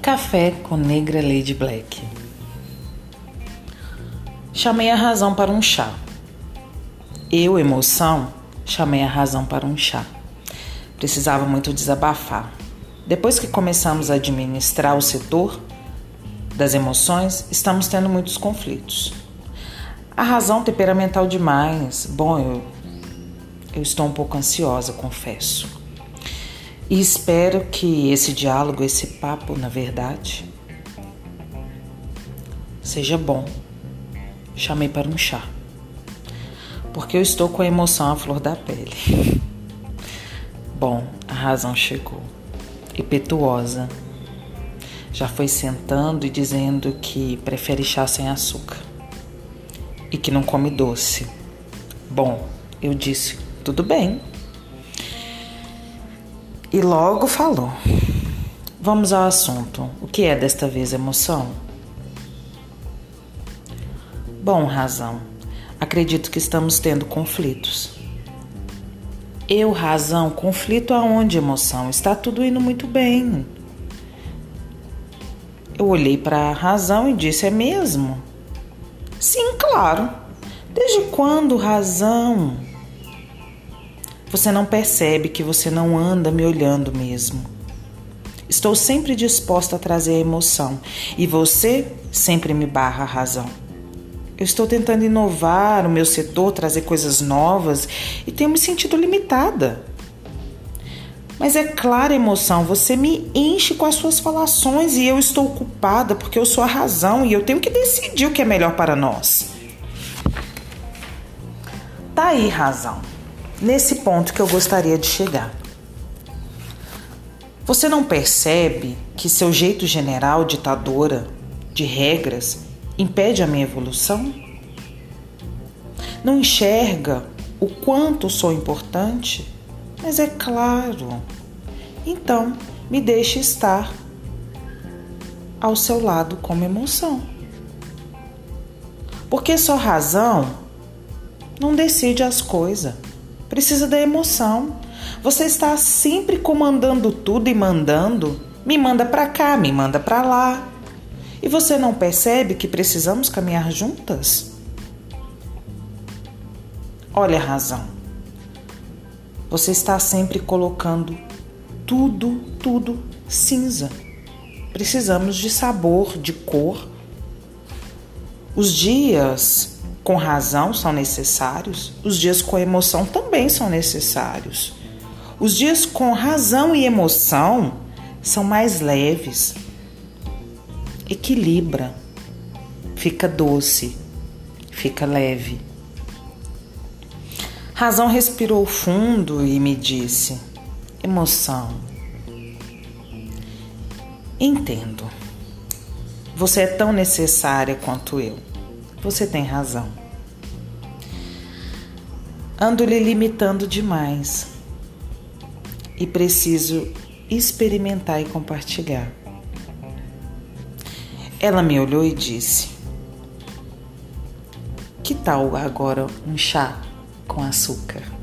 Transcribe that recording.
Café com Negra Lady Black. Chamei a razão para um chá. Eu, emoção, chamei a razão para um chá. Precisava muito desabafar. Depois que começamos a administrar o setor das emoções, estamos tendo muitos conflitos. A razão temperamental demais. Bom, eu, eu estou um pouco ansiosa, confesso. E espero que esse diálogo, esse papo, na verdade, seja bom. Chamei para um chá. Porque eu estou com a emoção à flor da pele. Bom, a razão chegou. Impetuosa. Já foi sentando e dizendo que prefere chá sem açúcar. E que não come doce. Bom, eu disse: tudo bem. E logo falou: Vamos ao assunto. O que é desta vez emoção? Bom, razão. Acredito que estamos tendo conflitos. Eu, razão, conflito aonde, emoção? Está tudo indo muito bem. Eu olhei para a razão e disse: É mesmo? Sim, claro. Desde quando, razão? Você não percebe que você não anda me olhando mesmo. Estou sempre disposta a trazer a emoção e você sempre me barra a razão. Eu estou tentando inovar o meu setor, trazer coisas novas e tenho me sentido limitada. Mas é clara emoção, você me enche com as suas falações e eu estou ocupada porque eu sou a razão e eu tenho que decidir o que é melhor para nós. Tá aí, razão nesse ponto que eu gostaria de chegar. Você não percebe que seu jeito general ditadora de regras impede a minha evolução? Não enxerga o quanto sou importante? Mas é claro. Então, me deixe estar ao seu lado como emoção. Porque só razão não decide as coisas precisa da emoção. Você está sempre comandando tudo e mandando. Me manda para cá, me manda para lá. E você não percebe que precisamos caminhar juntas? Olha a razão. Você está sempre colocando tudo, tudo cinza. Precisamos de sabor, de cor. Os dias com razão são necessários, os dias com emoção também são necessários. Os dias com razão e emoção são mais leves. Equilibra, fica doce, fica leve. Razão respirou fundo e me disse: Emoção. Entendo. Você é tão necessária quanto eu. Você tem razão. Ando lhe limitando demais e preciso experimentar e compartilhar. Ela me olhou e disse: Que tal agora um chá com açúcar?